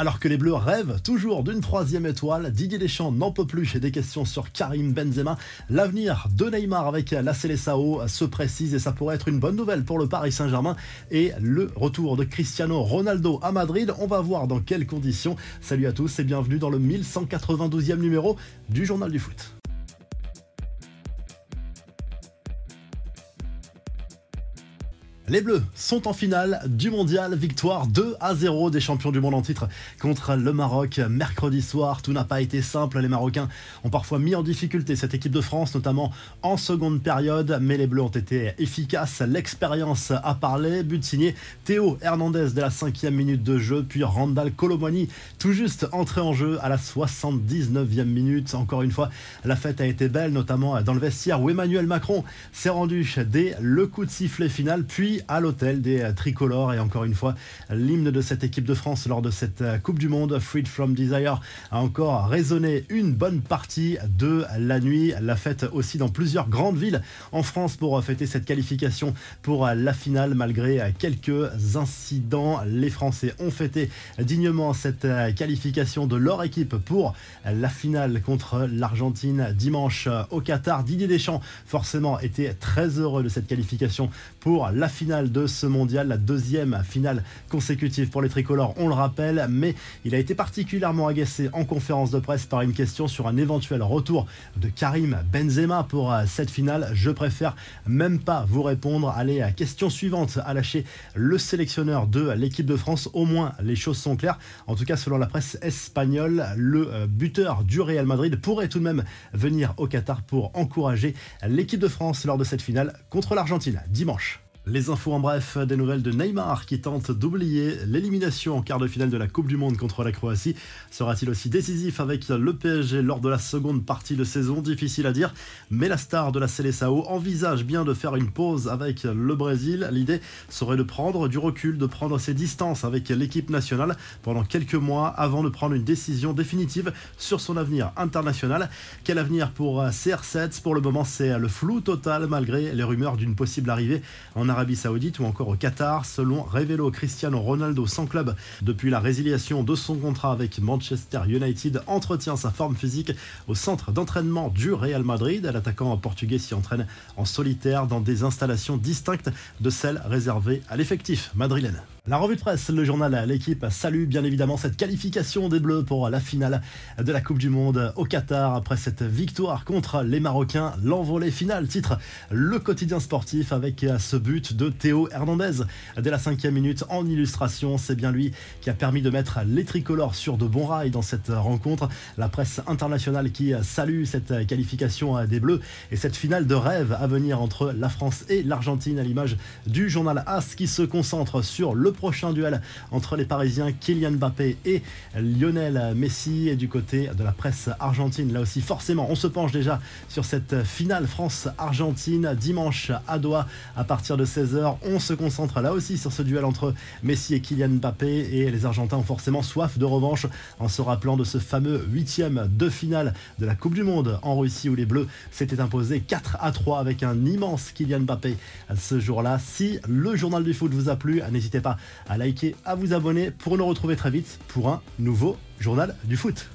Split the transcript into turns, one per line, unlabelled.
Alors que les Bleus rêvent toujours d'une troisième étoile, Didier Deschamps n'en peut plus des questions sur Karim Benzema. L'avenir de Neymar avec la Célessao se précise et ça pourrait être une bonne nouvelle pour le Paris Saint-Germain et le retour de Cristiano Ronaldo à Madrid. On va voir dans quelles conditions. Salut à tous et bienvenue dans le 1192e numéro du Journal du Foot. Les Bleus sont en finale du mondial, victoire 2 à 0 des champions du monde en titre contre le Maroc mercredi soir. Tout n'a pas été simple, les Marocains ont parfois mis en difficulté cette équipe de France, notamment en seconde période, mais les Bleus ont été efficaces. L'expérience a parlé, but signé Théo Hernandez dès la cinquième minute de jeu, puis Randall Colomani tout juste entré en jeu à la 79e minute. Encore une fois, la fête a été belle, notamment dans le vestiaire où Emmanuel Macron s'est rendu dès le coup de sifflet final, puis à l'hôtel des tricolores. Et encore une fois, l'hymne de cette équipe de France lors de cette Coupe du Monde, Freed from Desire, a encore résonné une bonne partie de la nuit. La fête aussi dans plusieurs grandes villes en France pour fêter cette qualification pour la finale malgré quelques incidents. Les Français ont fêté dignement cette qualification de leur équipe pour la finale contre l'Argentine dimanche au Qatar. Didier Deschamps forcément était très heureux de cette qualification pour la finale de ce mondial, la deuxième finale consécutive pour les tricolores, on le rappelle, mais il a été particulièrement agacé en conférence de presse par une question sur un éventuel retour de Karim Benzema pour euh, cette finale. Je préfère même pas vous répondre. Allez, à question suivante à lâcher le sélectionneur de l'équipe de France. Au moins, les choses sont claires. En tout cas, selon la presse espagnole, le euh, buteur du Real Madrid pourrait tout de même venir au Qatar pour encourager l'équipe de France lors de cette finale contre l'Argentine dimanche. Les infos en bref, des nouvelles de Neymar qui tente d'oublier l'élimination en quart de finale de la Coupe du Monde contre la Croatie. Sera-t-il aussi décisif avec le PSG lors de la seconde partie de saison? Difficile à dire, mais la star de la Seleção envisage bien de faire une pause avec le Brésil. L'idée serait de prendre du recul, de prendre ses distances avec l'équipe nationale pendant quelques mois avant de prendre une décision définitive sur son avenir international. Quel avenir pour CR7 Pour le moment, c'est le flou total malgré les rumeurs d'une possible arrivée en Arabie Arabie Saoudite ou encore au Qatar, selon Revelo Cristiano Ronaldo sans club depuis la résiliation de son contrat avec Manchester United, entretient sa forme physique au centre d'entraînement du Real Madrid. L'attaquant portugais s'y entraîne en solitaire dans des installations distinctes de celles réservées à l'effectif madrilène. La revue de presse, le journal L'équipe salue bien évidemment cette qualification des Bleus pour la finale de la Coupe du Monde au Qatar après cette victoire contre les Marocains. L'envolée finale titre le quotidien sportif avec ce but de Théo Hernandez dès la cinquième minute en illustration. C'est bien lui qui a permis de mettre les tricolores sur de bons rails dans cette rencontre. La presse internationale qui salue cette qualification des Bleus et cette finale de rêve à venir entre la France et l'Argentine à l'image du journal AS qui se concentre sur le prochain duel entre les Parisiens Kylian Mbappé et Lionel Messi. Et du côté de la presse argentine, là aussi, forcément, on se penche déjà sur cette finale France-Argentine dimanche à Doha à partir de 16h. On se concentre là aussi sur ce duel entre Messi et Kylian Mbappé. Et les Argentins ont forcément soif de revanche en se rappelant de ce fameux huitième de finale de la Coupe du Monde en Russie où les Bleus s'étaient imposés 4 à 3 avec un immense Kylian Mbappé ce jour-là. Si le journal du foot vous a plu, n'hésitez pas à liker, à vous abonner pour nous retrouver très vite pour un nouveau journal du foot.